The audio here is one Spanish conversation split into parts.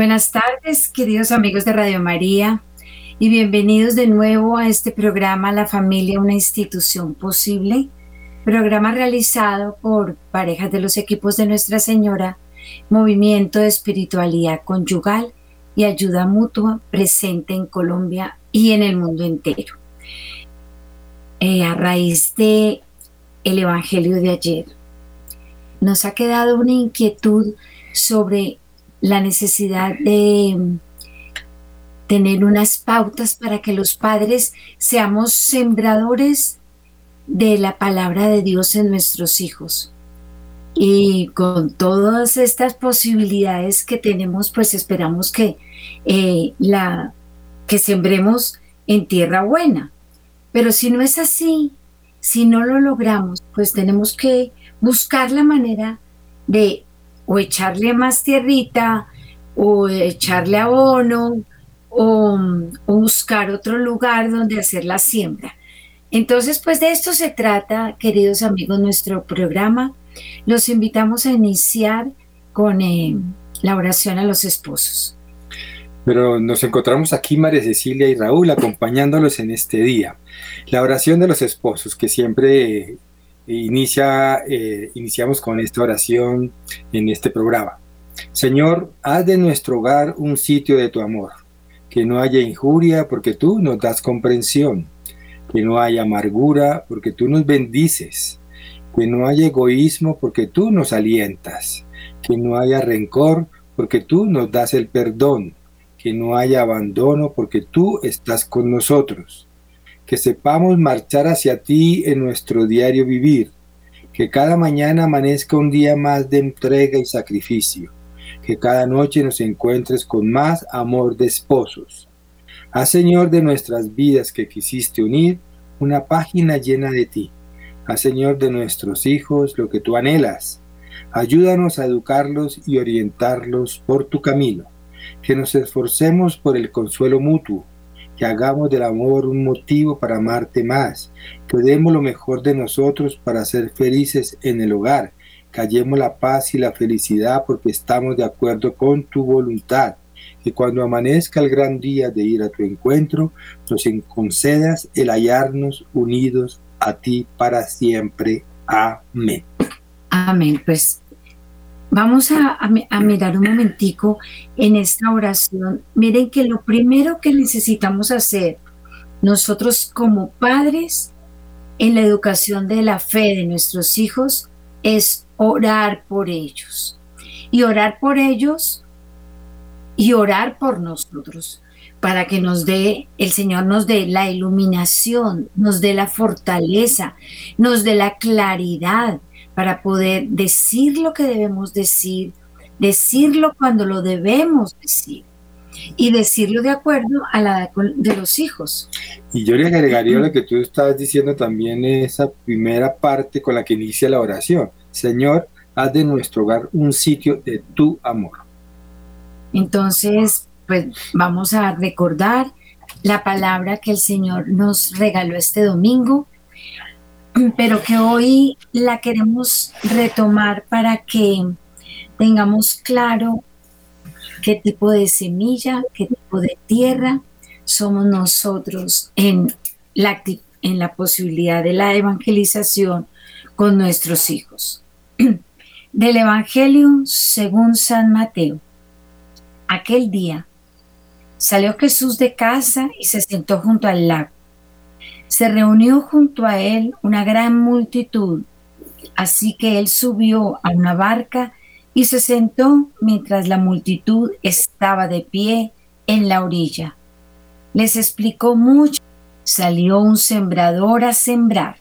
Buenas tardes, queridos amigos de Radio María, y bienvenidos de nuevo a este programa La familia, una institución posible, programa realizado por parejas de los equipos de Nuestra Señora, Movimiento de Espiritualidad Conyugal y Ayuda Mutua presente en Colombia y en el mundo entero. Eh, a raíz de el Evangelio de ayer, nos ha quedado una inquietud sobre la necesidad de tener unas pautas para que los padres seamos sembradores de la palabra de Dios en nuestros hijos. Y con todas estas posibilidades que tenemos, pues esperamos que, eh, la, que sembremos en tierra buena. Pero si no es así, si no lo logramos, pues tenemos que buscar la manera de o echarle más tierrita, o echarle abono, o, o buscar otro lugar donde hacer la siembra. Entonces, pues de esto se trata, queridos amigos, nuestro programa. Los invitamos a iniciar con eh, la oración a los esposos. Pero nos encontramos aquí, María Cecilia y Raúl, acompañándolos en este día. La oración de los esposos, que siempre inicia, eh, iniciamos con esta oración en este programa. Señor, haz de nuestro hogar un sitio de tu amor, que no haya injuria porque tú nos das comprensión, que no haya amargura porque tú nos bendices, que no haya egoísmo porque tú nos alientas, que no haya rencor porque tú nos das el perdón, que no haya abandono porque tú estás con nosotros que sepamos marchar hacia ti en nuestro diario vivir, que cada mañana amanezca un día más de entrega y sacrificio, que cada noche nos encuentres con más amor de esposos. Haz, Señor, de nuestras vidas que quisiste unir una página llena de ti. Haz, Señor, de nuestros hijos lo que tú anhelas. Ayúdanos a educarlos y orientarlos por tu camino. Que nos esforcemos por el consuelo mutuo que hagamos del amor un motivo para amarte más, que demos lo mejor de nosotros para ser felices en el hogar, que hallemos la paz y la felicidad porque estamos de acuerdo con tu voluntad, que cuando amanezca el gran día de ir a tu encuentro, nos concedas el hallarnos unidos a ti para siempre. Amén. Amén. Pues Vamos a, mirar un momentico en esta oración. Miren que lo primero que necesitamos hacer nosotros como padres en la educación de la fe de nuestros hijos es orar por ellos. Y orar por ellos y orar por nosotros para que nos dé, el Señor nos dé la iluminación, nos dé la fortaleza, nos dé la claridad, para poder decir lo que debemos decir, decirlo cuando lo debemos decir y decirlo de acuerdo a la edad de los hijos. Y yo le agregaría lo que tú estabas diciendo también esa primera parte con la que inicia la oración. Señor, haz de nuestro hogar un sitio de tu amor. Entonces, pues vamos a recordar la palabra que el Señor nos regaló este domingo pero que hoy la queremos retomar para que tengamos claro qué tipo de semilla, qué tipo de tierra somos nosotros en la, en la posibilidad de la evangelización con nuestros hijos. Del Evangelio según San Mateo. Aquel día salió Jesús de casa y se sentó junto al lago se reunió junto a él una gran multitud, así que él subió a una barca y se sentó mientras la multitud estaba de pie en la orilla. Les explicó mucho. Salió un sembrador a sembrar.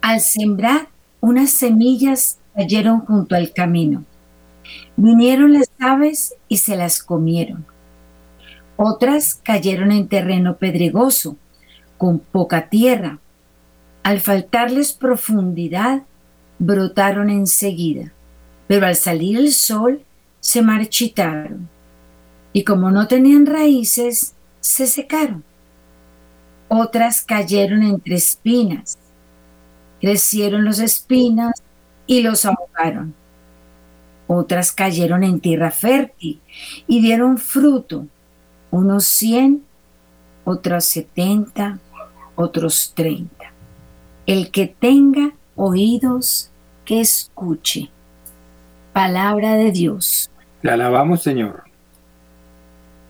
Al sembrar, unas semillas cayeron junto al camino. Vinieron las aves y se las comieron. Otras cayeron en terreno pedregoso con poca tierra. Al faltarles profundidad, brotaron enseguida, pero al salir el sol se marchitaron, y como no tenían raíces, se secaron. Otras cayeron entre espinas, crecieron los espinas y los ahogaron. otras cayeron en tierra fértil y dieron fruto, unos 100, otros 70, otros 30. El que tenga oídos, que escuche. Palabra de Dios. Le alabamos, Señor.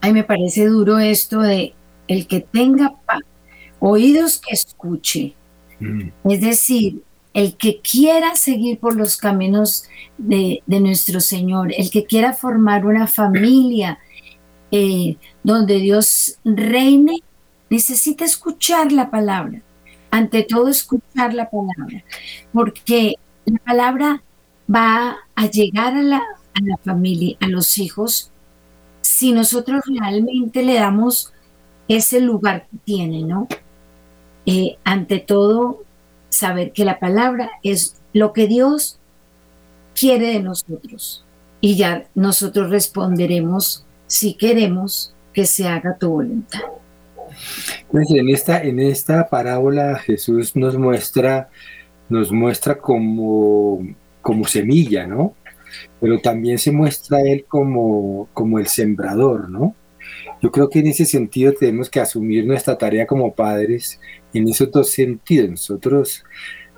Ay, me parece duro esto de el que tenga oídos que escuche. Mm. Es decir, el que quiera seguir por los caminos de, nuestro Señor, el que quiera formar una familia eh, donde Dios reine, necesita escuchar la palabra. Ante todo, escuchar la palabra, porque la palabra va a llegar a la, a la familia, a los hijos, si nosotros realmente le damos ese lugar que tiene, ¿no? Eh, ante todo, saber que la palabra es lo que Dios quiere de nosotros. Y ya nosotros responderemos si queremos que se haga tu voluntad. Pues en esta, en esta parábola Jesús nos muestra, nos muestra como, como semilla, ¿no? Pero también se muestra él como, como el sembrador, ¿no? Yo creo que en ese sentido tenemos que asumir nuestra tarea como padres en esos dos sentidos. Nosotros,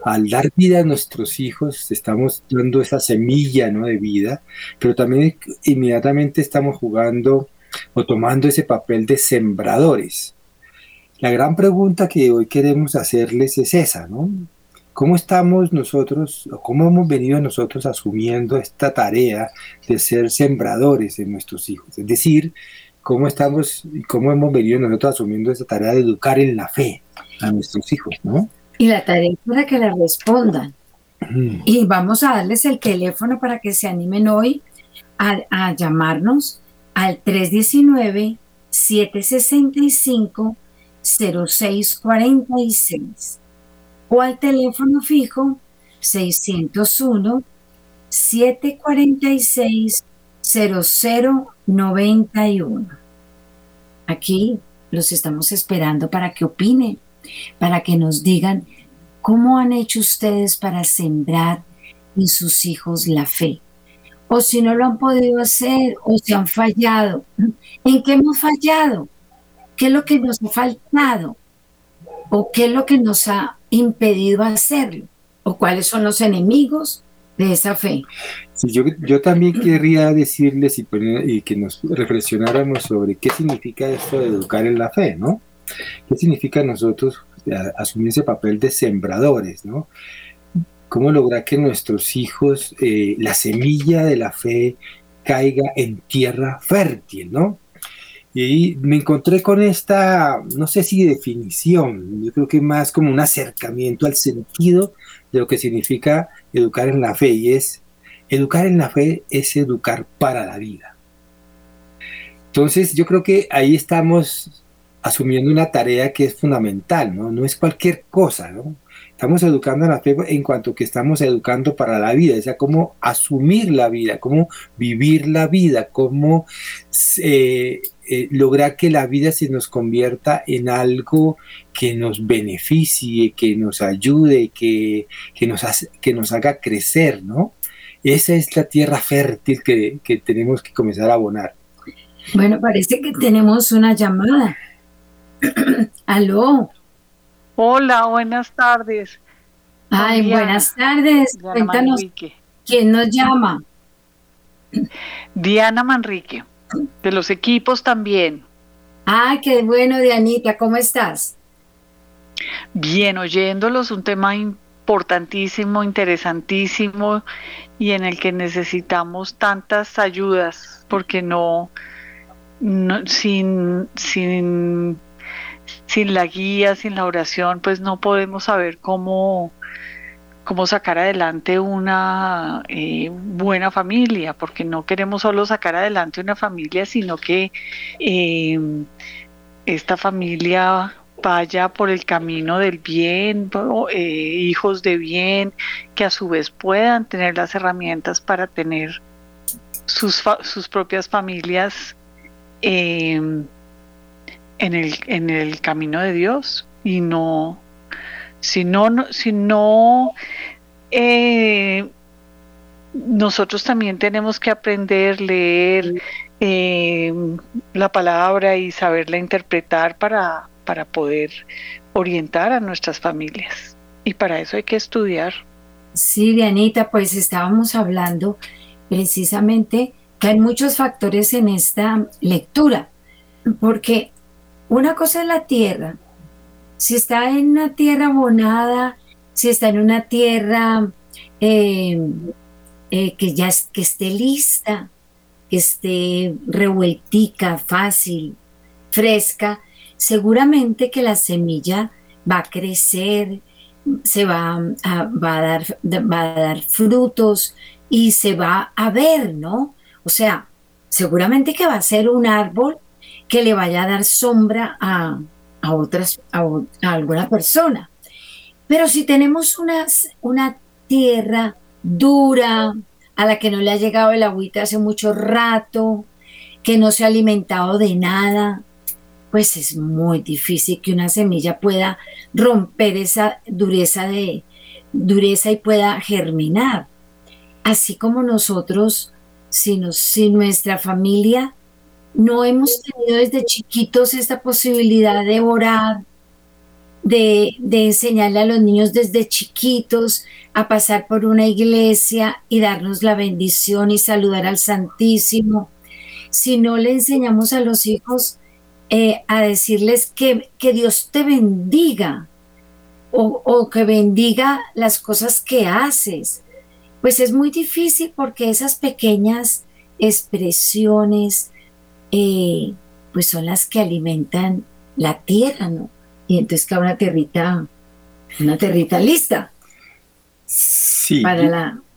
al dar vida a nuestros hijos, estamos dando esa semilla ¿no? de vida, pero también inmediatamente estamos jugando o tomando ese papel de sembradores. La gran pregunta que hoy queremos hacerles es esa, ¿no? ¿Cómo estamos nosotros, o cómo hemos venido nosotros asumiendo esta tarea de ser sembradores en nuestros hijos? Es decir, cómo estamos y cómo hemos venido nosotros asumiendo esa tarea de educar en la fe a nuestros hijos, ¿no? Y la tarea es para que la respondan. Y vamos a darles el teléfono para que se animen hoy a, llamarnos al 319-765-0646 o al teléfono fijo 601 746 0091. Aquí los estamos esperando para que opinen, para que nos digan cómo han hecho ustedes para sembrar en sus hijos la fe. O si no lo han podido hacer o si han fallado. ¿En qué hemos fallado? ¿Qué es lo que nos ha faltado? ¿O qué es lo que nos ha impedido hacerlo? ¿O cuáles son los enemigos de esa fe. yo, yo también querría decirles y, que nos reflexionáramos sobre qué significa esto de educar en la fe, ¿no? ¿Qué significa nosotros asumir ese papel de sembradores, ¿no? ¿Cómo lograr que nuestros hijos, eh, la semilla de la fe caiga en tierra fértil, ¿no? Y me encontré con esta, no sé si definición, yo creo que más como un acercamiento al sentido de lo que significa educar en la fe y es, educar en la fe es educar para la vida. Entonces yo creo que ahí estamos asumiendo una tarea que es fundamental, ¿no? No es cualquier cosa, ¿no? Estamos educando en la fe en cuanto que estamos educando para la vida, o sea, cómo asumir la vida, cómo vivir la vida, cómo eh, eh, lograr que la vida se nos convierta en algo que nos beneficie, que nos ayude, que, que, nos, que nos haga crecer, ¿no? Esa es la tierra fértil que, que tenemos que comenzar a abonar. Bueno, parece que tenemos una llamada. Aló. Hola, buenas tardes. Ay, buenas tardes. Cuéntanos, ¿quién nos llama? Diana Manrique de los equipos también. Ah, qué bueno, Dianita, ¿cómo estás? Bien, oyéndolos, un tema importantísimo, interesantísimo y en el que necesitamos tantas ayudas, porque no, no sin, sin, sin la guía, sin la oración, pues no podemos saber cómo, cómo sacar adelante una eh, buena familia, porque no queremos solo sacar adelante una familia, sino que em, esta familia vaya por el camino del bien, eh, hijos de bien, que a su vez puedan tener las herramientas para tener sus, sus propias familias em, en, el, en el camino de Dios y no si no, si no eh, nosotros también tenemos que aprender, leer eh, la palabra y saberla interpretar para, para poder orientar a nuestras familias. Y para eso hay que estudiar. Sí, Dianita, pues estábamos hablando precisamente que hay muchos factores en esta lectura, porque una cosa es la tierra. Si está en una tierra abonada, si está en una tierra eh, eh, que ya que esté lista, que esté revueltica, fácil, fresca, seguramente que la semilla va a crecer, se va a, va a, dar, va a dar frutos y se va a ver, ¿no? O sea, seguramente que va a ser un árbol que le vaya a dar sombra a, otras, a, alguna persona. Pero si tenemos una, una tierra dura, a la que no le ha llegado el agüita hace mucho rato, que no se ha alimentado de nada, pues es muy difícil que una semilla pueda romper esa dureza de dureza y pueda germinar. Así como nosotros, si, si nuestra familia no hemos tenido desde chiquitos esta posibilidad de orar, de, enseñarle a los niños desde chiquitos a pasar por una iglesia y darnos la bendición y saludar al Santísimo. Si no le enseñamos a los hijos eh, a decirles que, que, Dios te bendiga o, o, que bendiga las cosas que haces, pues es muy difícil porque esas pequeñas expresiones eh, pues son las que alimentan la tierra, ¿no? y entonces queda una territa, una territa lista. Sí,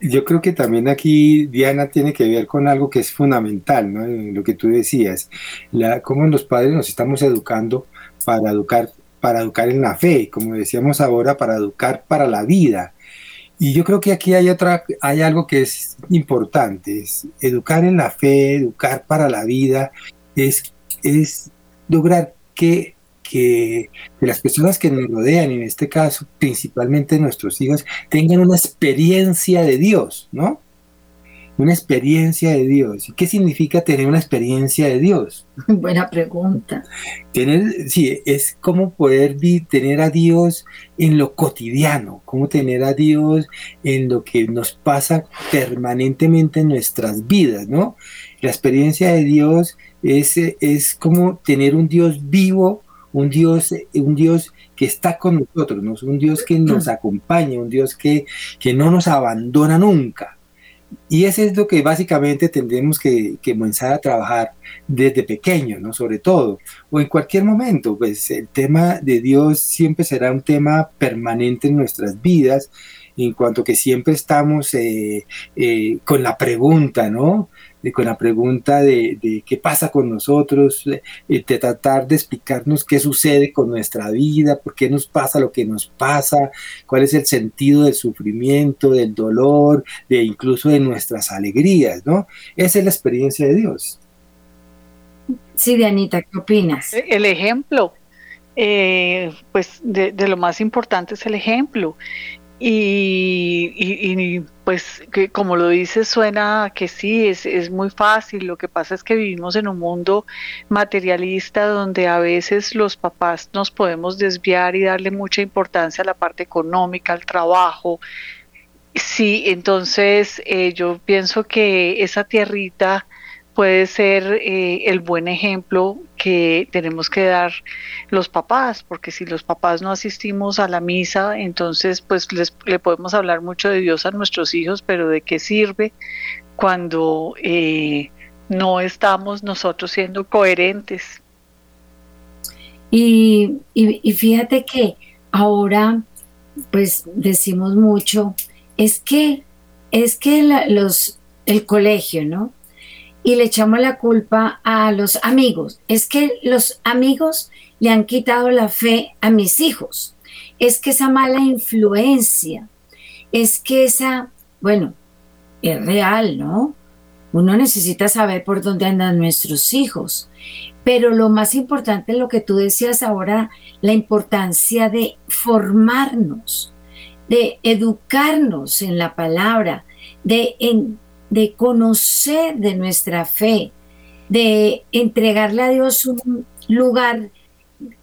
yo, creo que también aquí Diana tiene que ver con algo que es fundamental, ¿no? Lo que tú decías, la, cómo los padres nos estamos educando para educar, para educar en la fe, como decíamos ahora, para educar para la vida. Y yo creo que aquí hay otra, hay algo que es importante, es educar en la fe, educar para la vida, es, es lograr que que, las personas que nos rodean, en este caso principalmente nuestros hijos, tengan una experiencia de Dios, ¿no? Una experiencia de Dios. ¿Y qué significa tener una experiencia de Dios? Buena pregunta. Tener, sí, es como poder tener a Dios en lo cotidiano, como tener a Dios en lo que nos pasa permanentemente en nuestras vidas, ¿no? La experiencia de Dios es, es como tener un Dios vivo un Dios, un Dios que está con nosotros, ¿no? un Dios que nos acompaña, un Dios que, que no nos abandona nunca. Y eso es lo que básicamente tendremos que, que, comenzar a trabajar desde pequeño, ¿no? Sobre todo, o en cualquier momento, pues el tema de Dios siempre será un tema permanente en nuestras vidas, en cuanto que siempre estamos eh, eh, con la pregunta, ¿no? Con la pregunta de, qué pasa con nosotros, de, tratar de explicarnos qué sucede con nuestra vida, por qué nos pasa lo que nos pasa, cuál es el sentido del sufrimiento, del dolor, de incluso de nuestras alegrías, ¿no? Esa es la experiencia de Dios. Sí, Dianita, ¿qué opinas? El ejemplo, eh, pues de, lo más importante es el ejemplo. Y, pues que como lo dices suena que sí, es, es muy fácil. Lo que pasa es que vivimos en un mundo materialista donde a veces los papás nos podemos desviar y darle mucha importancia a la parte económica, al trabajo. Sí, entonces eh, yo pienso que esa tierrita puede ser eh, el buen ejemplo que tenemos que dar los papás, porque si los papás no asistimos a la misa, entonces pues les, le podemos hablar mucho de Dios a nuestros hijos, pero ¿de qué sirve cuando eh, no estamos nosotros siendo coherentes? Y, y, fíjate que ahora pues decimos mucho, es que, es que los, el colegio, ¿no? Y le echamos la culpa a los amigos. Es que los amigos le han quitado la fe a mis hijos. Es que esa mala influencia, es que esa, bueno, es real, ¿no? Uno necesita saber por dónde andan nuestros hijos. Pero lo más importante es lo que tú decías ahora, la importancia de formarnos, de educarnos en la palabra, de, de conocer de nuestra fe, de entregarle a Dios un lugar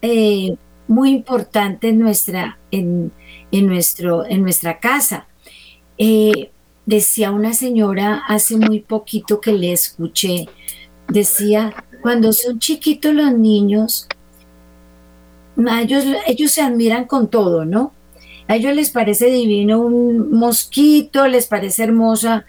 eh, muy importante en nuestra, en, nuestro, en nuestra casa. Eh, decía una señora hace muy poquito que le escuché, decía, cuando son chiquitos los niños, ellos, ellos se admiran con todo, ¿no? A ellos les parece divino un mosquito, les parece hermosa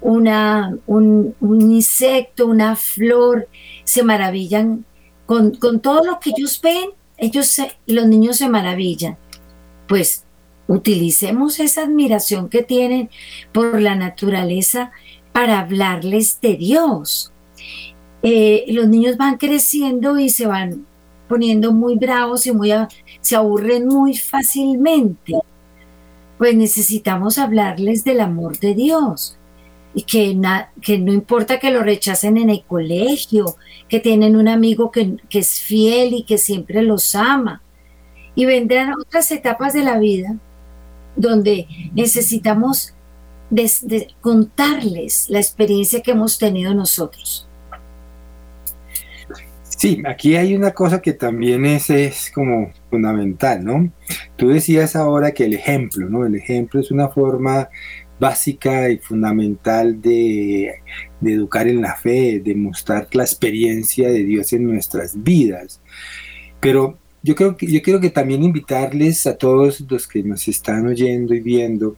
una, un, insecto, una flor, se maravillan con, con, todo lo que ellos ven, ellos los niños se maravillan. Pues utilicemos esa admiración que tienen por la naturaleza para hablarles de Dios. Eh, los niños van creciendo y se van poniendo muy bravos y muy se aburren muy fácilmente. Pues necesitamos hablarles del amor de Dios y que, que no importa que lo rechacen en el colegio, que tienen un amigo que, es fiel y que siempre los ama. Y vendrán otras etapas de la vida donde necesitamos contarles la experiencia que hemos tenido nosotros. Sí, aquí hay una cosa que también es, es como fundamental, ¿no? Tú decías ahora que el ejemplo, ¿no? El ejemplo es una forma básica y fundamental de, educar en la fe, de mostrar la experiencia de Dios en nuestras vidas. Pero yo creo que yo quiero que también invitarles a todos los que nos están oyendo y viendo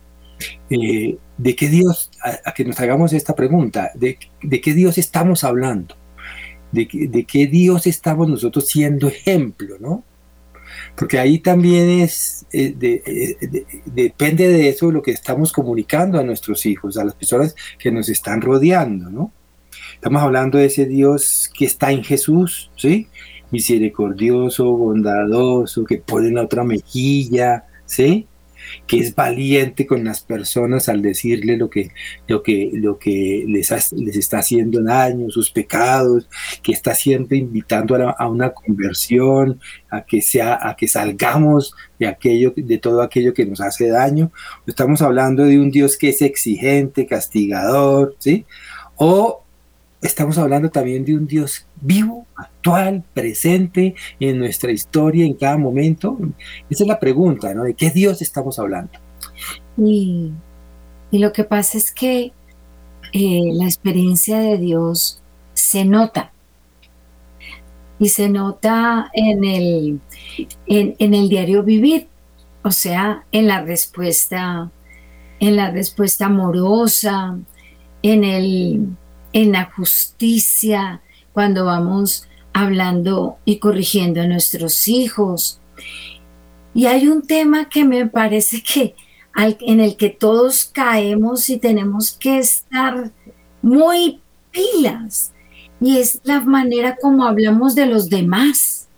eh, de qué Dios, a, que nos hagamos esta pregunta, de, de qué Dios estamos hablando, de, de, qué Dios estamos nosotros siendo ejemplo, ¿no? Porque ahí también es, eh, eh, depende de eso lo que estamos comunicando a nuestros hijos, a las personas que nos están rodeando, ¿no? Estamos hablando de ese Dios que está en Jesús, ¿sí? Misericordioso, bondadoso, que pone la otra mejilla, ¿sí? Que es valiente con las personas al decirle lo que, lo que, lo que les, les está haciendo daño, sus pecados, que está siempre invitando a, una conversión, a que, sea, a que salgamos de, aquello, de todo aquello que nos hace daño. Estamos hablando de un Dios que es exigente, castigador, ¿sí? O estamos hablando también de un Dios vivo, actual, presente en nuestra historia, en cada momento. Esa es la pregunta, ¿no? ¿De qué Dios estamos hablando? Y, lo que pasa es que eh, la experiencia de Dios se nota. Y se nota en el, en el diario vivir, o sea, en la respuesta, en la respuesta amorosa, en el en la justicia, cuando vamos hablando y corrigiendo a nuestros hijos. Y hay un tema que me parece que en el que todos caemos y tenemos que estar muy pilas, y es la manera como hablamos de los demás.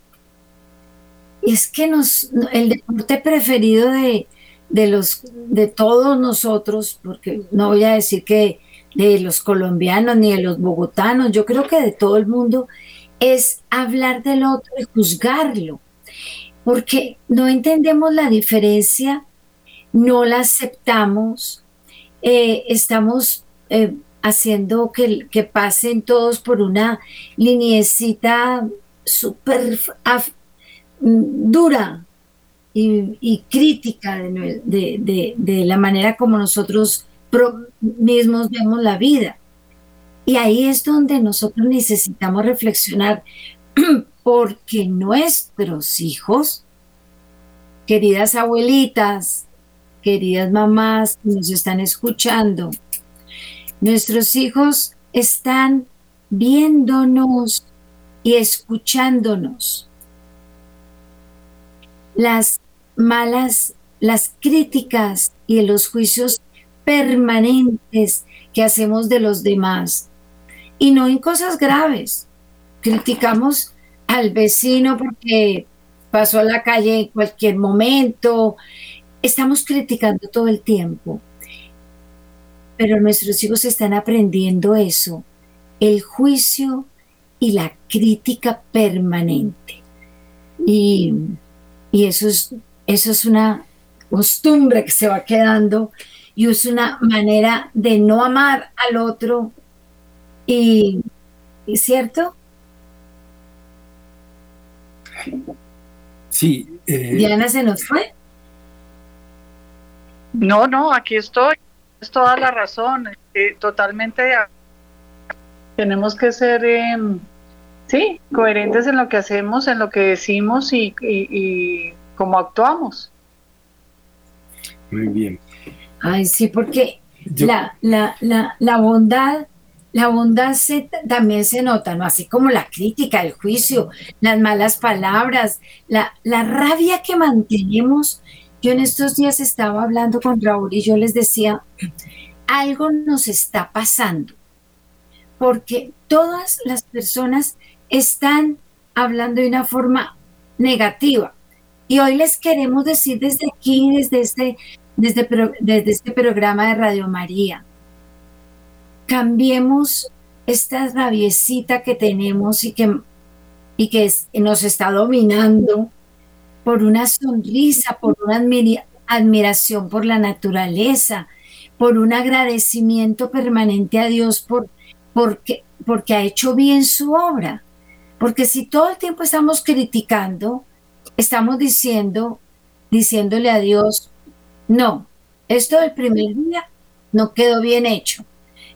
Es que nos, el deporte preferido de, de, los, de todos nosotros, porque no voy a decir que de los colombianos ni de los bogotanos, yo creo que de todo el mundo, es hablar del otro y juzgarlo, porque no entendemos la diferencia, no la aceptamos, eh, estamos eh, haciendo que, que, pasen todos por una liniecita súper dura y, crítica de, de la manera como nosotros mismos vemos la vida. Y ahí es donde nosotros necesitamos reflexionar, porque nuestros hijos, queridas abuelitas, queridas mamás que nos están escuchando, nuestros hijos están viéndonos y escuchándonos. Las malas, las críticas y los juicios permanentes que hacemos de los demás. Y no en cosas graves. Criticamos al vecino porque pasó a la calle en cualquier momento. Estamos criticando todo el tiempo. Pero nuestros hijos están aprendiendo eso, el juicio y la crítica permanente. Y, y eso, es, eso es una costumbre que se va quedando y es una manera de no amar al otro. Y, ¿es cierto? Sí. Eh, Diana se nos fue. No, no, aquí estoy. Es toda la razón. Eh, totalmente. Tenemos que ser, em, sí, coherentes en lo que hacemos, en lo que decimos y, y, cómo actuamos. Muy bien. Ay, sí, porque la, la, la, la bondad la bondad también se nota, ¿no? Así como la crítica, el juicio, las malas palabras, la, la rabia que mantenemos. Yo en estos días estaba hablando con Raúl y yo les decía, algo nos está pasando, porque todas las personas están hablando de una forma negativa. Y hoy les queremos decir desde aquí, desde este, desde, este programa de Radio María, cambiemos esta rabiecita que tenemos y que, y que nos está dominando por una sonrisa, por una admiración por la naturaleza, por un agradecimiento permanente a Dios por, porque, porque ha hecho bien su obra. Porque si todo el tiempo estamos criticando, estamos diciendo, diciéndole a Dios, no, esto del primer día no quedó bien hecho.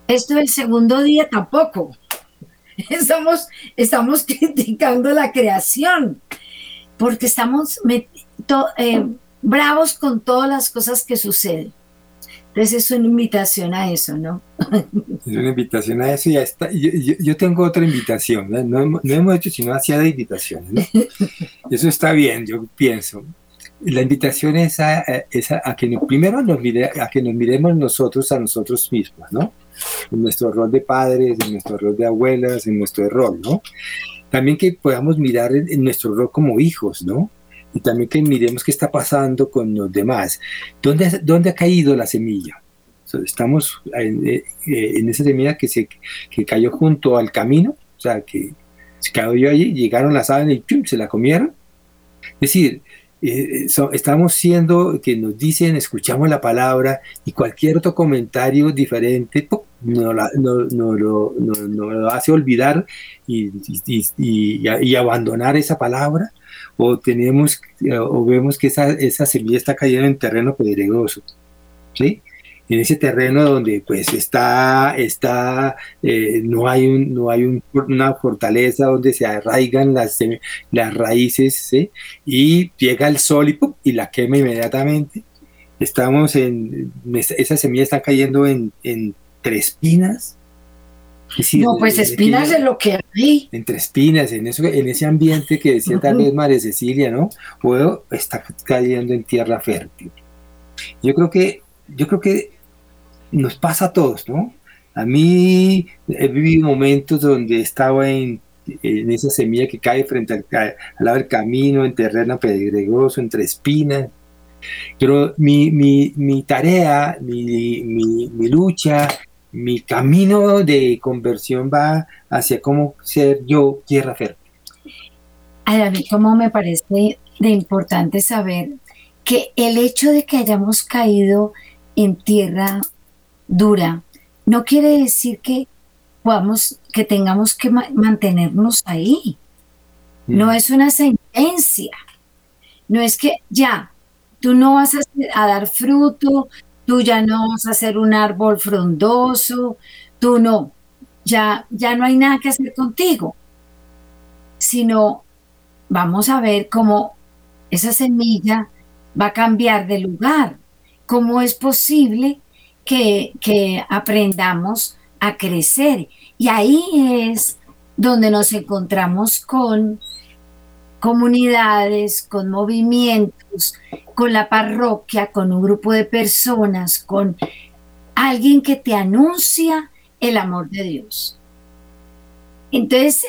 Esto del segundo día tampoco. Estamos, estamos criticando la creación porque estamos eh, bravos con todas las cosas que suceden. Entonces es una invitación a eso, ¿no? Es una invitación a eso y ya está. Yo, tengo otra invitación, ¿no? hemos hecho sino hacia de invitaciones. Eso está bien, yo pienso. La invitación es a, que primero nos a que nos miremos nosotros a nosotros mismos, ¿no? en nuestro rol de padres, en nuestro rol de abuelas, en nuestro rol, ¿no? También que podamos mirar en, nuestro rol como hijos, ¿no? Y también que miremos qué está pasando con los demás. ¿Dónde, dónde ha caído la semilla? estamos en, eh, en, esa semilla que, se, que cayó junto al camino, o sea, que se cayó allí, llegaron las aves y se la comieron. Es decir, eh, estamos siendo que nos dicen, escuchamos la palabra y cualquier otro comentario diferente nos, lo, hace olvidar y, y, abandonar esa palabra o tenemos o vemos que esa, esa semilla está cayendo en terreno pedregoso. ¿sí? En ese terreno donde pues está, está eh, no hay, un, no hay una fortaleza donde se arraigan las, las raíces y llega el sol y, y la quema inmediatamente. Estamos en, esa semilla está cayendo en, entre espinas. no, pues espinas es lo que hay. Entre espinas, en, eso, en ese ambiente que decía tal vez María Cecilia, ¿no? O está cayendo en tierra fértil. Yo creo que, yo creo que nos pasa a todos, ¿no? A mí he vivido momentos donde estaba en, esa semilla que cae frente al, lado del camino, en terreno pedregoso, entre espinas. Pero mi, mi, tarea, mi, mi, lucha, mi camino de conversión va hacia cómo ser yo tierra fértil. A mí como me parece de importante saber que el hecho de que hayamos caído en tierra dura, no quiere decir que podamos, que tengamos que mantenernos ahí. No mm. es una sentencia. No es que ya, tú no vas a, dar fruto, tú ya no vas a ser un árbol frondoso, tú no, ya, ya no hay nada que hacer contigo, sino vamos a ver cómo esa semilla va a cambiar de lugar, cómo es posible que, aprendamos a crecer. Y ahí es donde nos encontramos con comunidades, con movimientos, con la parroquia, con un grupo de personas, con alguien que te anuncia el amor de Dios. Entonces,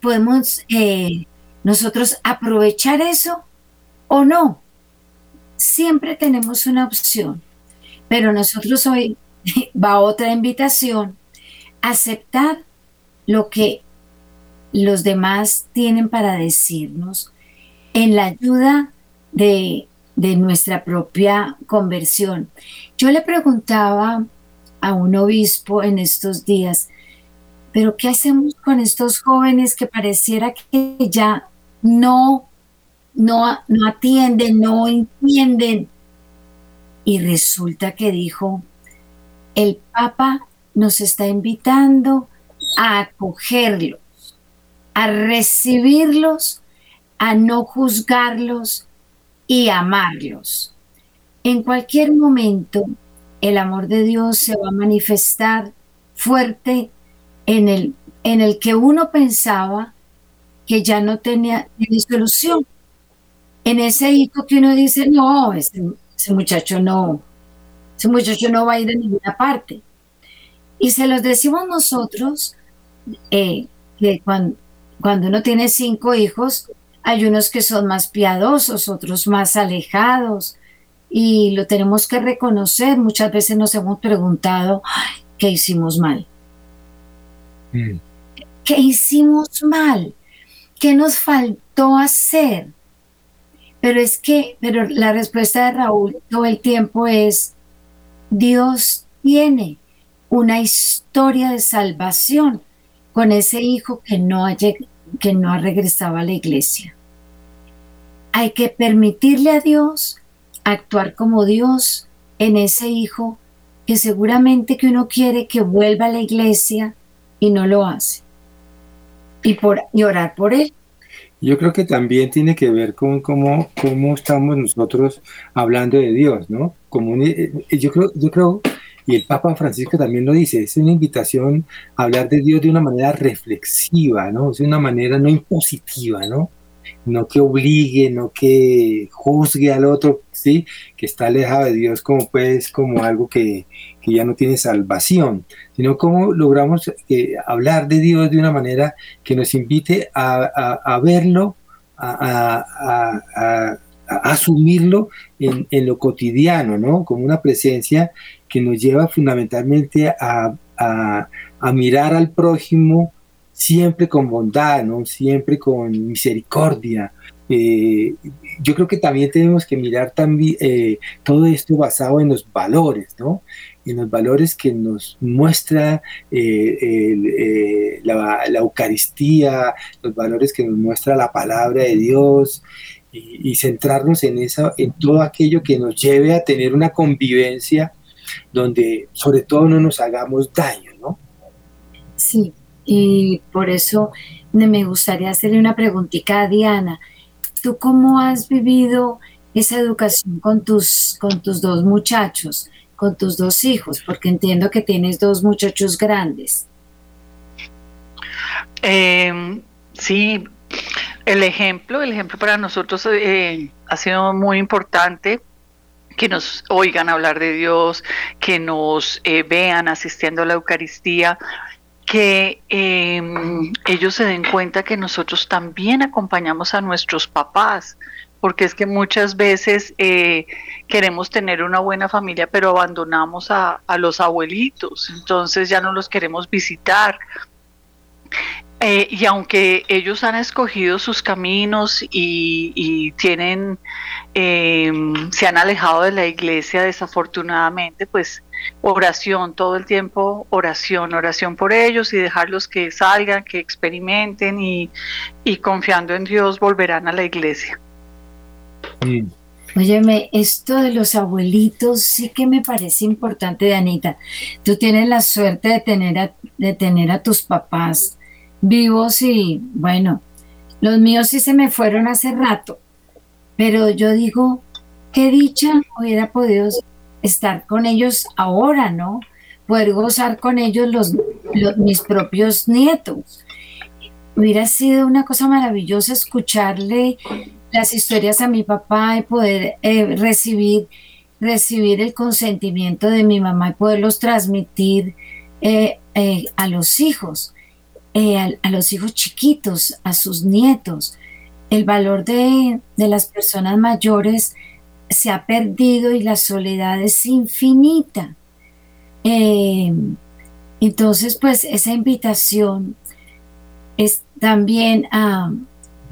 podemos eh, nosotros aprovechar eso o no. Siempre tenemos una opción. Pero nosotros hoy va otra invitación, aceptar lo que los demás tienen para decirnos en la ayuda de, de nuestra propia conversión. Yo le preguntaba a un obispo en estos días, pero ¿qué hacemos con estos jóvenes que pareciera que ya no, no, no atienden, no entienden? Y resulta que dijo, el Papa nos está invitando a acogerlos, a recibirlos, a no juzgarlos y amarlos. En cualquier momento, el amor de Dios se va a manifestar fuerte en el, en el que uno pensaba que ya no tenía, solución. En ese hijo que uno dice, no, ese, muchacho no, ese muchacho no va a ir a ninguna parte. Y se los decimos nosotros, eh, que cuando, cuando uno tiene cinco hijos, hay unos que son más piadosos, otros más alejados, y lo tenemos que reconocer. Muchas veces nos hemos preguntado, ¿qué hicimos mal? Mm. ¿Qué hicimos mal? ¿Qué nos faltó hacer? Pero es que, pero la respuesta de Raúl todo el tiempo es, Dios tiene una historia de salvación con ese hijo que no ha, que no ha regresado a la iglesia. Hay que permitirle a Dios actuar como Dios en ese hijo que seguramente que uno quiere que vuelva a la iglesia y no lo hace. Y, por, y orar por él. Yo creo que también tiene que ver con cómo, cómo estamos nosotros hablando de Dios, ¿no? Como eh, yo, creo, yo creo y el Papa Francisco también lo dice, es una invitación a hablar de Dios de una manera reflexiva, ¿no? Es una manera no impositiva, ¿no? No que obligue, no que juzgue al otro, ¿sí? Que está alejado de Dios como pues, como algo que, ya no tiene salvación, sino cómo logramos eh, hablar de Dios de una manera que nos invite a, verlo, a, asumirlo en, en, lo cotidiano, ¿no? Como una presencia que nos lleva fundamentalmente a, mirar al prójimo siempre con bondad, ¿no? siempre con misericordia. Eh, yo creo que también tenemos que mirar también eh, todo esto basado en los valores, ¿no? En los valores que nos muestra eh, la, Eucaristía, los valores que nos muestra la palabra de Dios, y, centrarnos en, eso, en todo aquello que nos lleve a tener una convivencia donde sobre todo no nos hagamos daño, ¿no? Sí, y por eso me gustaría hacerle una preguntita a Diana. ¿Tú cómo has vivido esa educación con tus, con tus dos muchachos, con tus dos hijos? Porque entiendo que tienes dos muchachos grandes. Em, sí, el ejemplo, el ejemplo para nosotros eh, ha sido muy importante que nos oigan hablar de Dios, que nos eh, vean asistiendo a la Eucaristía, que em, ellos se den cuenta que nosotros también acompañamos a nuestros papás, porque es que muchas veces eh, queremos tener una buena familia, pero abandonamos a, los abuelitos, entonces ya no los queremos visitar. Eh, y aunque ellos han escogido sus caminos y, tienen, em, se han alejado de la iglesia desafortunadamente, pues oración, todo el tiempo oración, oración por ellos y dejarlos que salgan, que experimenten y, confiando en Dios volverán a la iglesia. Óyeme, esto de los abuelitos sí que me parece importante, Anita. Tú tienes la suerte de tener de tener a tus papás vivos y bueno, los míos sí se me fueron hace rato, pero yo digo, qué dicha hubiera podido estar con ellos ahora, ¿no? Poder gozar con ellos los, mis propios nietos. Hubiera sido una cosa maravillosa escucharle las historias a mi papá y poder eh, recibir, recibir el consentimiento de mi mamá y poderlos transmitir eh, eh, a los hijos. A, los hijos chiquitos, a sus nietos. El valor de, las personas mayores se ha perdido y la soledad es infinita. Entonces, pues esa invitación es también a,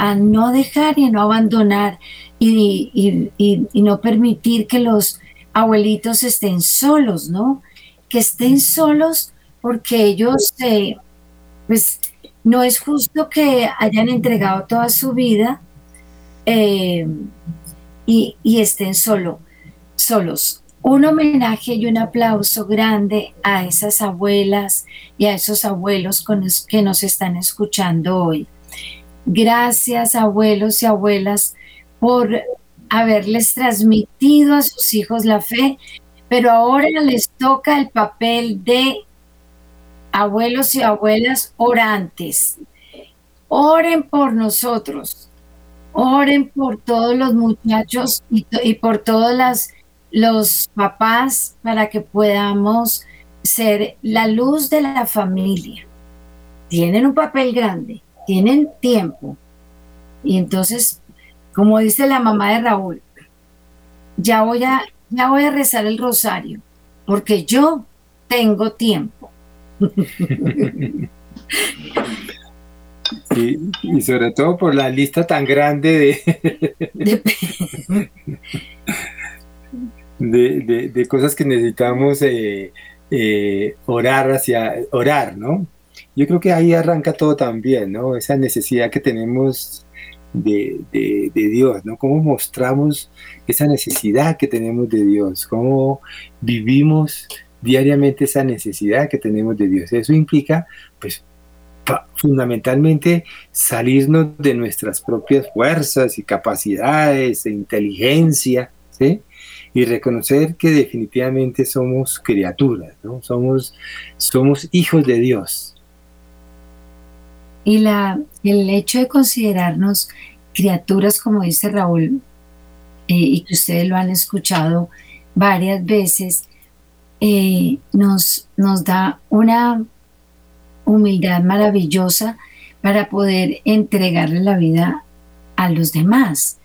a no dejar y a no abandonar y, no permitir que los abuelitos estén solos, ¿no? Que estén solos porque ellos, eh, pues, no es justo que hayan entregado toda su vida eh, y, estén solo, solos. Un homenaje y un aplauso grande a esas abuelas y a esos abuelos con que nos están escuchando hoy. Gracias abuelos y abuelas por haberles transmitido a sus hijos la fe, pero ahora les toca el papel de abuelos y abuelas orantes. Oren por nosotros, oren por todos los muchachos y, por todos las, los papás para que podamos ser la luz de la familia. Tienen un papel grande, tienen tiempo. Y entonces, como dice la mamá de Raúl, ya voy a, ya voy a rezar el rosario, porque yo tengo tiempo. Y, sobre todo por la lista tan grande de, de, cosas que necesitamos eh, eh, orar hacia orar, ¿no? Yo creo que ahí arranca todo también, ¿no? Esa necesidad que tenemos de, de, Dios, ¿no? Cómo mostramos esa necesidad que tenemos de Dios, cómo vivimos diariamente esa necesidad que tenemos de Dios. Eso implica, pues, fundamentalmente salirnos de nuestras propias fuerzas y capacidades e inteligencia, ¿sí? Y reconocer que definitivamente somos criaturas, ¿no? Somos, somos hijos de Dios. Y la, el hecho de considerarnos criaturas, como dice Raúl, eh, y que ustedes lo han escuchado varias veces, eh, nos, nos da una humildad maravillosa para poder entregarle la vida a los demás,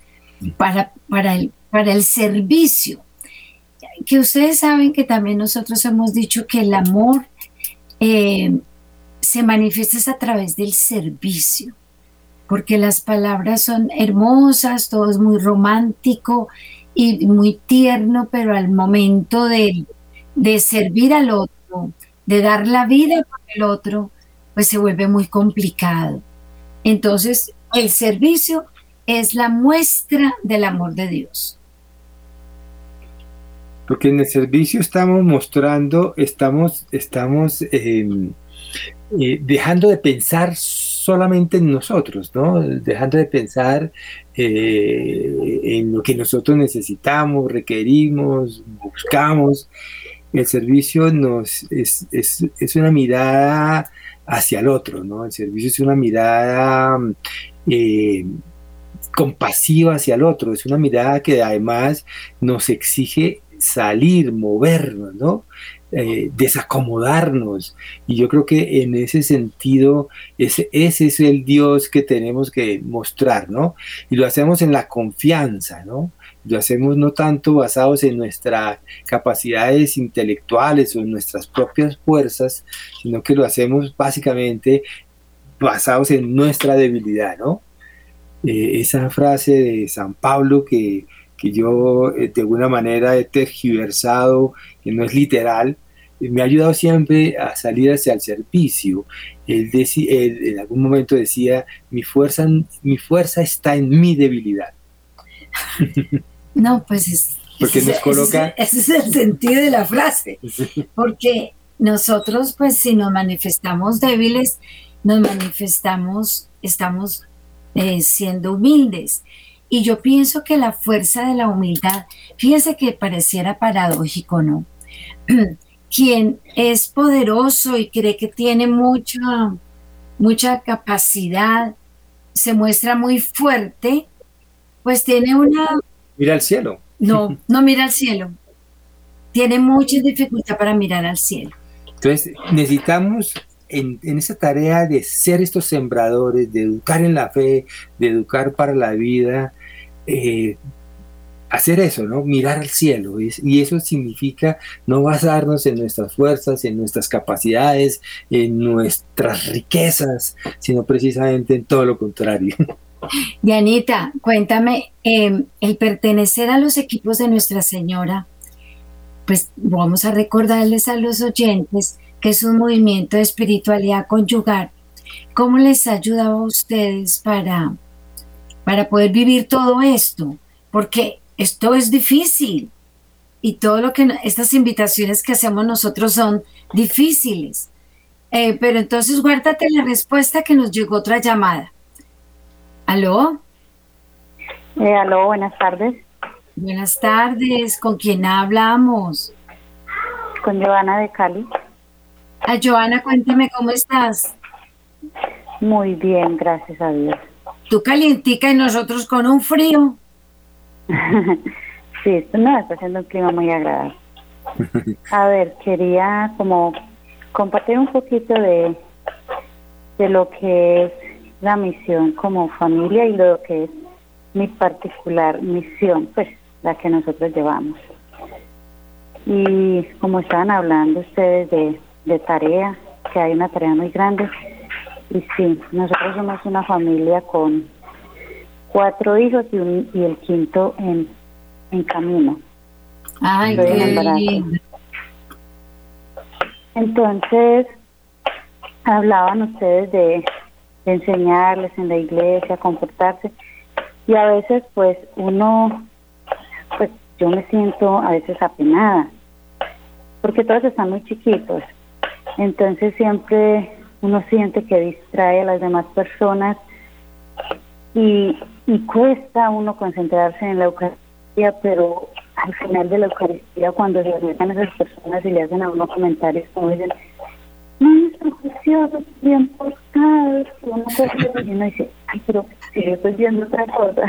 para, para, el, para el servicio. Que ustedes saben que también nosotros hemos dicho que el amor eh, se manifiesta a través del servicio, porque las palabras son hermosas, todo es muy romántico y muy tierno, pero al momento de, de servir al otro, de dar la vida por el otro, pues se vuelve muy complicado. Entonces, el servicio es la muestra del amor de Dios. Porque en el servicio estamos mostrando, estamos, estamos em, eh, dejando de pensar solamente en nosotros, ¿no? Dejando de pensar eh, en lo que nosotros necesitamos, requerimos, buscamos el servicio nos, es, es, una mirada hacia el otro, ¿no? El servicio es una mirada eh, compasiva hacia el otro, es una mirada que además nos exige salir, movernos, ¿no? Eh, desacomodarnos. Y yo creo que en ese sentido, ese, ese es el Dios que tenemos que mostrar, ¿no? Y lo hacemos en la confianza, ¿no? lo hacemos no tanto basados en nuestras capacidades intelectuales o en nuestras propias fuerzas, sino que lo hacemos básicamente basados en nuestra debilidad, ¿no? Eh, esa frase de San Pablo que, yo eh, de alguna manera he tergiversado, que no es literal, me ha ayudado siempre a salir hacia el servicio. Él, él, en algún momento decía, mi fuerza, mi fuerza está en mi debilidad. No, pues es, porque nos coloca... Ese, es el sentido de la frase, porque nosotros pues si nos manifestamos débiles, nos manifestamos, estamos eh, siendo humildes. Y yo pienso que la fuerza de la humildad, fíjese que pareciera paradójico, ¿no? Quien es poderoso y cree que tiene mucha, mucha capacidad, se muestra muy fuerte, pues tiene una Mira al cielo. No, no mira al cielo. Tiene mucha dificultad para mirar al cielo. Entonces, necesitamos en, esa tarea de ser estos sembradores, de educar en la fe, de educar para la vida, eh, hacer eso, ¿no? Mirar al cielo. Y eso significa no basarnos en nuestras fuerzas, en nuestras capacidades, en nuestras riquezas, sino precisamente en todo lo contrario. Dianita, cuéntame, em, el pertenecer a los equipos de Nuestra Señora, pues vamos a recordarles a los oyentes que es un movimiento de espiritualidad conyugal. ¿Cómo les ha ayudado a ustedes para, para poder vivir todo esto? Porque esto es difícil y todo lo que estas invitaciones que hacemos nosotros son difíciles. Eh, pero entonces guárdate la respuesta que nos llegó otra llamada. ¿Aló? Eh, aló, buenas tardes. Buenas tardes, ¿con quién hablamos? Con Joana de Cali. A ah, Joana, cuéntame cómo estás. Muy bien, gracias a Dios. Tú calientica y nosotros con un frío. sí, esto no está haciendo un clima muy agradable. A ver, quería como compartir un poquito de, de lo que es la misión como familia y lo que es mi particular misión, pues la que nosotros llevamos. Y como estaban hablando ustedes de, de tarea, que hay una tarea muy grande, y sí, nosotros somos una familia con cuatro hijos y, un, y el quinto en, en camino. Ay, qué Entonces, hablaban ustedes de enseñarles en la iglesia, comportarse. Y a veces, pues, uno, pues, yo me siento a veces apenada, porque todos están muy chiquitos. Entonces, siempre uno siente que distrae a las demás personas y, y cuesta uno concentrarse en la Eucaristía, pero al final de la Eucaristía, cuando se acercan esas personas y le hacen a uno comentarios como dicen, no, son preciosos, bien portados, uno y uno dice, ay, pero si yo estoy viendo otra cosa,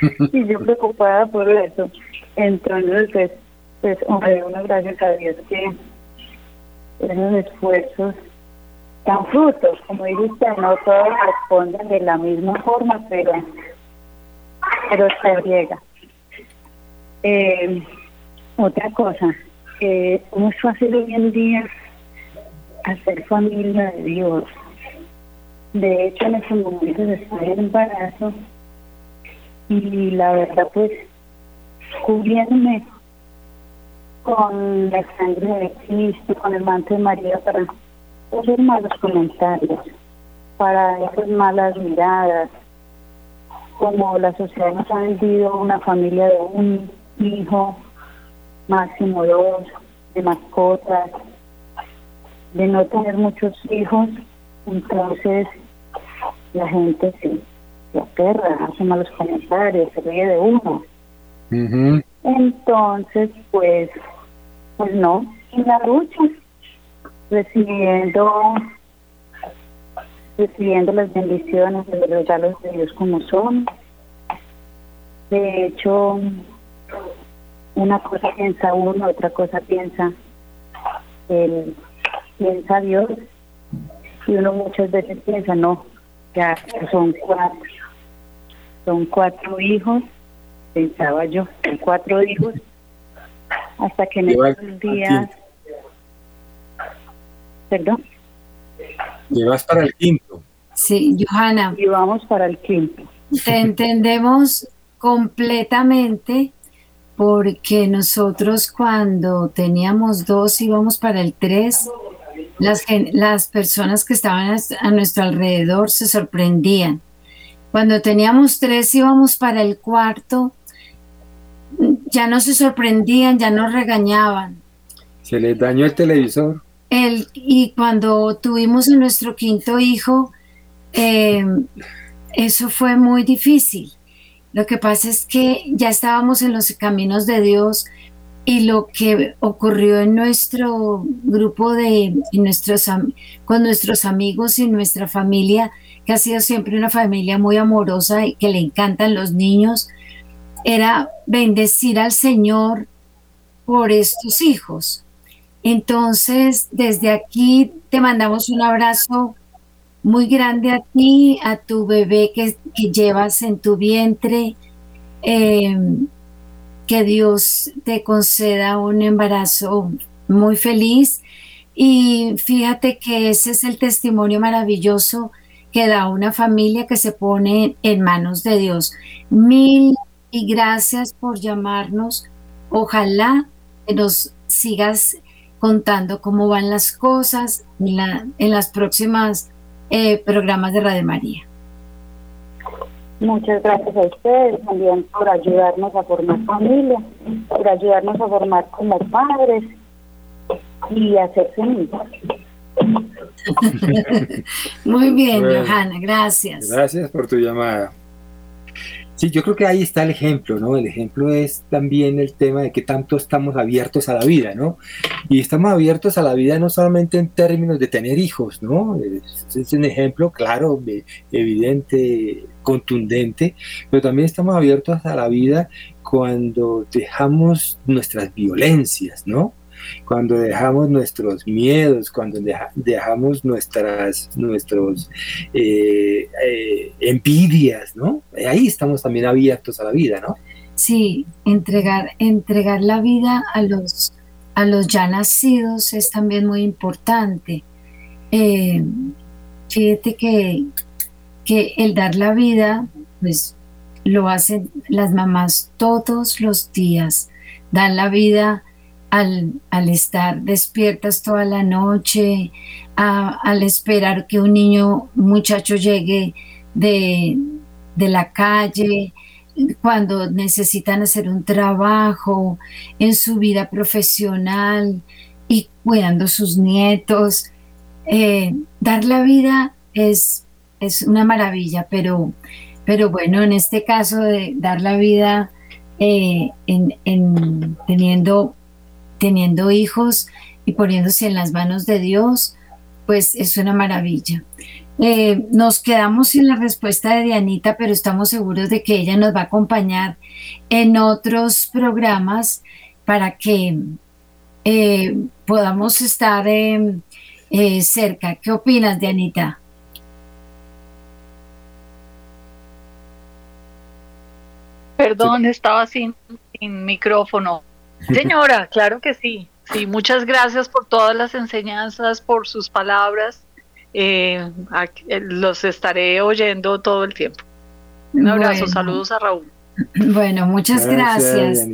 y yo preocupada por eso. Entonces, pues, pues hombre, una gracias a Dios que esos esfuerzos dan frutos, como dice no todos responden de la misma forma, pero, pero se llega. Eh, otra cosa, eh, ¿cómo es fácil hoy en día hacer familia de Dios. De hecho, en ese momento está el embarazo y la verdad, pues, cubriéndome con la sangre de Cristo, con el manto de María para hacer malos comentarios, para esas malas miradas, como la sociedad nos ha vendido una familia de un hijo, máximo dos, de mascotas, de no tener muchos hijos, entonces la gente se, se aterra, hace malos comentarios, se ríe de uno. Entonces, pues, pues no, en la lucha, recibiendo, recibiendo las bendiciones de los regalos de Dios como son. De hecho, una cosa piensa uno, otra cosa piensa el piensa Dios y uno muchas veces piensa, no, ya son cuatro, son cuatro hijos, pensaba yo, son cuatro hijos, hasta que en estos días, perdón. Llevas para el quinto. Sí, Johanna. Y vamos para el quinto. Te entendemos completamente porque nosotros cuando teníamos dos íbamos para el tres, las, las personas que estaban a nuestro alrededor se sorprendían. Cuando teníamos tres íbamos para el cuarto, ya no se sorprendían, ya nos regañaban. Se les dañó el televisor. El, y cuando tuvimos a nuestro quinto hijo, eh, eso fue muy difícil lo que pasa es que ya estábamos en los caminos de Dios y lo que ocurrió en nuestro grupo de nuestros con nuestros amigos y nuestra familia, que ha sido siempre una familia muy amorosa y que le encantan los niños, era bendecir al Señor por estos hijos. Entonces, desde aquí te mandamos un abrazo muy grande a ti, a tu bebé que, llevas en tu vientre. Em, que Dios te conceda un embarazo muy feliz. Y fíjate que ese es el testimonio maravilloso que da una familia que se pone en manos de Dios. Mil y gracias por llamarnos. Ojalá que nos sigas contando cómo van las cosas en, la, en las próximas eh, programas de Radio María. Muchas gracias a ustedes también por ayudarnos a formar familia, por ayudarnos a formar como padres y hacerse niños. Muy bien, Johanna, gracias. Gracias por tu llamada. Sí, yo creo que ahí está el ejemplo, ¿no? El ejemplo es también el tema de que tanto estamos abiertos a la vida, ¿no? Y estamos abiertos a la vida no solamente en términos de tener hijos, ¿no? Es, es un ejemplo claro, evidente, contundente, pero también estamos abiertos a la vida cuando dejamos nuestras violencias, ¿no? Cuando dejamos nuestros miedos, cuando dejamos nuestras nuestros, eh, eh, envidias, ¿no? Ahí estamos también abiertos a la vida, ¿no? Sí, entregar, entregar la vida a los, a los ya nacidos es también muy importante. Eh, fíjate que, que el dar la vida, pues lo hacen las mamás todos los días, dan la vida al, estar despiertas toda la noche, al esperar que un niño, un muchacho llegue de, la calle, cuando necesitan hacer un trabajo en su vida profesional y cuidando sus nietos. Eh, dar la vida es, es una maravilla, pero, pero bueno, en este caso de dar la vida eh, en, en, teniendo teniendo hijos y poniéndose en las manos de Dios, pues es una maravilla. Eh, nos quedamos sin la respuesta de Dianita, pero estamos seguros de que ella nos va a acompañar en otros programas para que eh, podamos estar eh, cerca. ¿Qué opinas, Dianita? Perdón, estaba sin, sin micrófono. Señora, claro que sí. Sí, muchas gracias por todas las enseñanzas, por sus palabras. Eh, eh, los estaré oyendo todo el tiempo. Un abrazo, saludos a Raúl. Bueno, muchas gracias.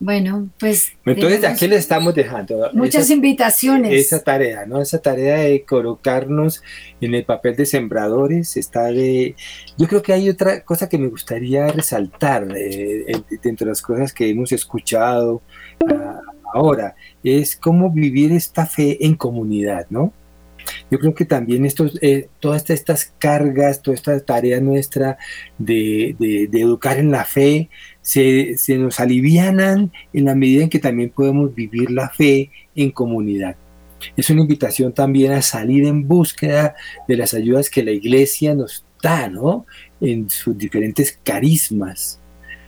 Bueno, pues. Entonces, aquí le estamos dejando? Muchas invitaciones. Esa tarea, ¿no? Esa tarea de colocarnos en el papel de sembradores está de. Yo creo que hay otra cosa que me gustaría resaltar eh, dentro de las cosas que hemos escuchado ah, ahora, es cómo vivir esta fe en comunidad, ¿no? Yo creo que también estos, eh, todas estas cargas, toda esta tarea nuestra de, de educar en la fe, se, nos alivianan en la medida en que también podemos vivir la fe en comunidad. Es una invitación también a salir en búsqueda de las ayudas que la iglesia nos da, ¿no? En sus diferentes carismas.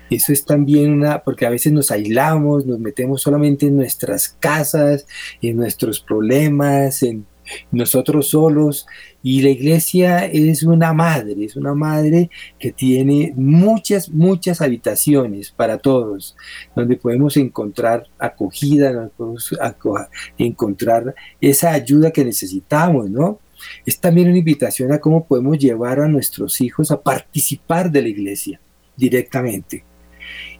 Eso es también una, porque a veces nos aislamos, nos metemos solamente en nuestras casas, en nuestros problemas, en nosotros solos. Y la iglesia es una madre, es una madre que tiene muchas, muchas habitaciones para todos, donde podemos encontrar acogida, donde podemos encontrar esa ayuda que necesitamos, ¿no? Es también una invitación a cómo podemos llevar a nuestros hijos a participar de la iglesia directamente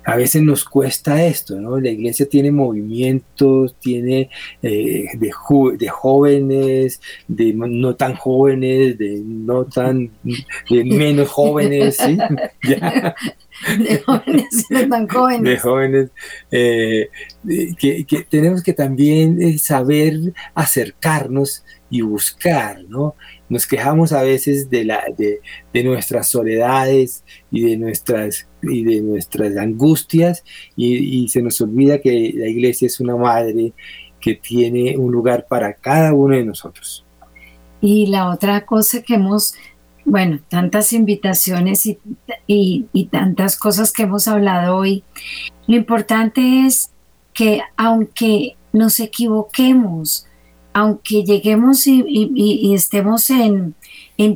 a veces nos cuesta esto, ¿no? La iglesia tiene movimientos, tiene eh, de, de, jóvenes, de no tan jóvenes, de no tan, de menos jóvenes, ¿sí? De jóvenes, no tan jóvenes. De jóvenes, eh, que, que, tenemos que también eh, saber acercarnos y buscar, ¿no? Nos quejamos a veces de, la, de, de nuestras soledades y de nuestras, y de nuestras angustias y, y se nos olvida que la iglesia es una madre que tiene un lugar para cada uno de nosotros. Y la otra cosa que hemos, bueno, tantas invitaciones y, y, y, tantas cosas que hemos hablado hoy, lo importante es que aunque nos equivoquemos, aunque lleguemos y, estemos en,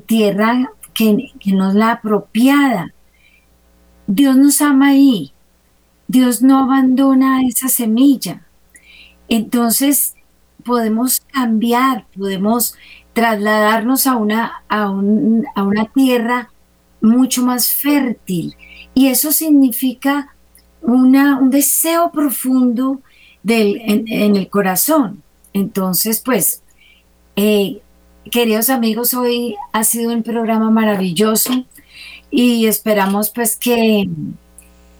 tierra que, no es la apropiada, Dios nos ama ahí. Dios no abandona esa semilla. Entonces podemos cambiar, podemos trasladarnos a una, a, a una tierra mucho más fértil. Y eso significa una, un deseo profundo del, en, el corazón. Entonces, pues, eh, queridos amigos, hoy ha sido un programa maravilloso y esperamos pues que,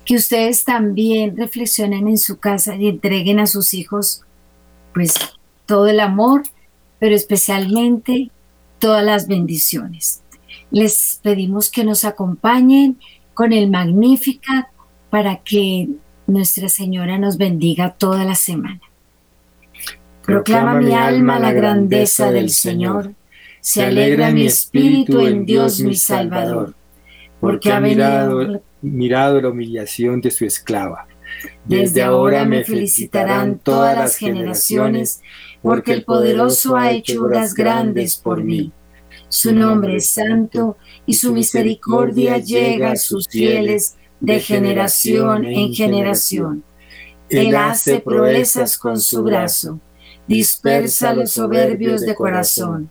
que ustedes también reflexionen en su casa y entreguen a sus hijos pues todo el amor, pero especialmente todas las bendiciones. Les pedimos que nos acompañen con el Magnificat para que Nuestra Señora nos bendiga toda la semana. Proclama mi alma la grandeza del Señor, se alegra mi espíritu en Dios mi Salvador, porque ha mirado, mirado la humillación de su esclava. Desde ahora me felicitarán todas las generaciones, porque el poderoso ha hecho obras grandes por mí. Su nombre es santo y su misericordia llega a sus fieles de generación en generación. Él hace proezas con su brazo, dispersa los soberbios de corazón,